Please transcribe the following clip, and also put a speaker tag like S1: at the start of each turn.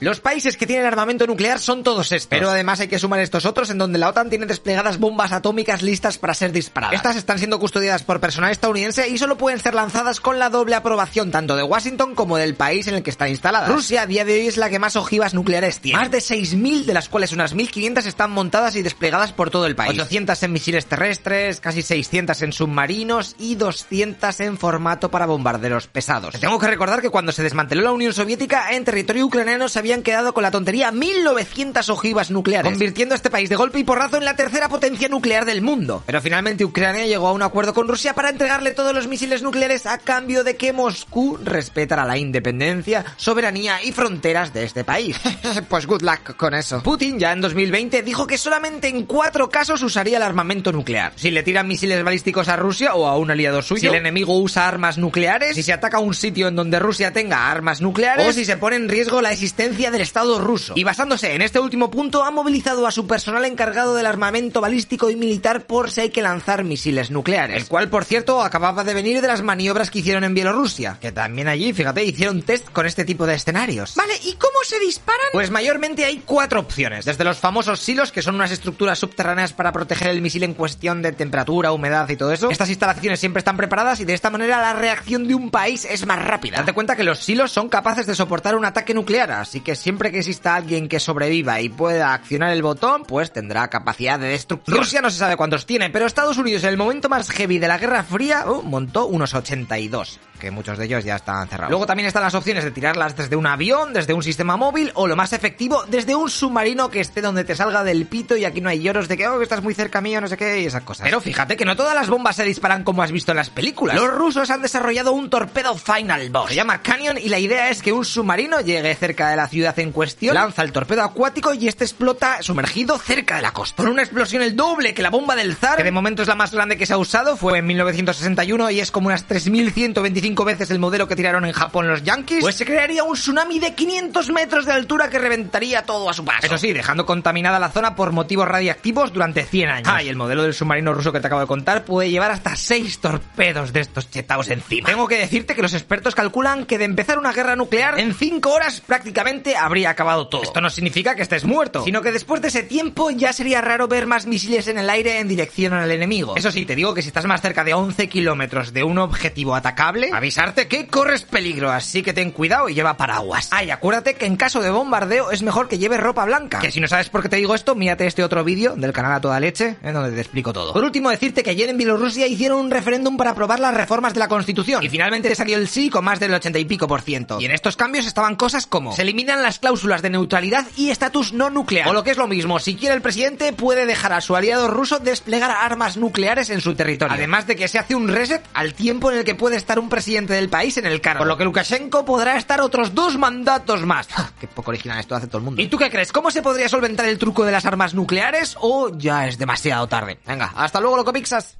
S1: Los países que tienen armamento nuclear son todos estos. Pero además hay que sumar estos otros en donde la OTAN tiene desplegadas bombas atómicas listas para ser disparadas. Estas están siendo custodiadas por personal estadounidense y solo pueden ser lanzadas con la doble aprobación tanto de Washington como del país en el que están instaladas. Rusia a día de hoy es la que más ojivas nucleares tiene. Más de 6.000 de las cuales unas 1.500 están montadas y desplegadas por todo el país. 800 en misiles terrestres, casi 600 en submarinos y 200 en formato para bombarderos pesados. Te tengo que recordar que cuando se desmanteló la Unión Soviética en territorio ucraniano se habían quedado con la tontería 1900 ojivas nucleares, convirtiendo a este país de golpe y porrazo en la tercera potencia nuclear del mundo. Pero finalmente Ucrania llegó a un acuerdo con Rusia para entregarle todos los misiles nucleares a cambio de que Moscú respetara la independencia, soberanía y fronteras de este país. pues good luck con eso. Putin ya en 2020 dijo que solamente en cuatro casos usaría el armamento nuclear. Si le tiran misiles balísticos a Rusia o a un aliado suyo, si el enemigo usa armas nucleares, si se ataca un sitio en donde Rusia tenga armas nucleares, o si se pone en riesgo la existencia del Estado ruso. Y basándose en este último punto, ha movilizado a su personal encargado del armamento balístico y militar por si hay que lanzar misiles nucleares. El cual, por cierto, acababa de venir de las maniobras que hicieron en Bielorrusia, que también allí, fíjate, hicieron test con este tipo de escenarios. Vale, ¿y cómo se disparan? Pues mayormente hay cuatro opciones. Desde los famosos silos, que son unas estructuras subterráneas para proteger el misil en cuestión de temperatura, humedad y todo eso. Estas instalaciones siempre están preparadas y de esta manera la reacción de un país es más rápida. Date cuenta que los silos son capaces de soportar un ataque nuclear, así que siempre que exista alguien que sobreviva y pueda accionar el botón, pues tendrá capacidad de destrucción. Rusia no se sabe cuántos tiene, pero Estados Unidos en el momento más heavy de la Guerra Fría uh, montó unos 82 que muchos de ellos ya están cerrados. Luego también están las opciones de tirarlas desde un avión, desde un sistema móvil o lo más efectivo, desde un submarino que esté donde te salga del pito y aquí no hay lloros de que oh, estás muy cerca mío, no sé qué y esas cosas. Pero fíjate que no todas las bombas se disparan como has visto en las películas. Los rusos han desarrollado un torpedo Final Boss. Se llama Canyon y la idea es que un submarino llegue cerca de la ciudad en cuestión, lanza el torpedo acuático y este explota sumergido cerca de la costa. Con una explosión el doble que la bomba del zar, que de momento es la más grande que se ha usado, fue en 1961 y es como unas 3125 veces el modelo que tiraron en Japón los Yankees, pues se crearía un tsunami de 500 metros de altura que reventaría todo a su paso. Eso sí, dejando contaminada la zona por motivos radiactivos durante 100 años. Ah, y el modelo del submarino ruso que te acabo de contar puede llevar hasta 6 torpedos de estos chetados encima. Tengo que decirte que los expertos calculan que de empezar una guerra nuclear, en 5 horas prácticamente habría acabado todo. Esto no significa que estés muerto, sino que después de ese tiempo ya sería raro ver más misiles en el aire en dirección al enemigo. Eso sí, te digo que si estás más cerca de 11 kilómetros de un objetivo atacable, avisarte que corres peligro, así que ten cuidado y lleva paraguas. Ay, acuérdate que en caso de bombardeo es mejor que lleves ropa blanca. Que si no sabes por qué te digo esto, mírate este otro vídeo del canal A Toda Leche, en donde te explico todo. Por último, decirte que ayer en Bielorrusia hicieron un referéndum para aprobar las reformas de la Constitución, y finalmente salió el sí con más del 80 y pico por ciento. Y en estos cambios estaban cosas como se eliminan las cláusulas de neutralidad y estatus no nuclear. O lo que es lo mismo, si quiere el presidente puede dejar a su aliado ruso desplegar armas nucleares en su territorio. Además de que se hace un reset al tiempo en el que puede estar un presidente del país en el cargo. Por lo que Lukashenko podrá estar otros dos mandatos más. Qué poco original esto hace todo el mundo. ¿Y tú qué crees? ¿Cómo se podría solventar el truco de las armas nucleares o ya es demasiado tarde? Venga, hasta luego, loco Pixas.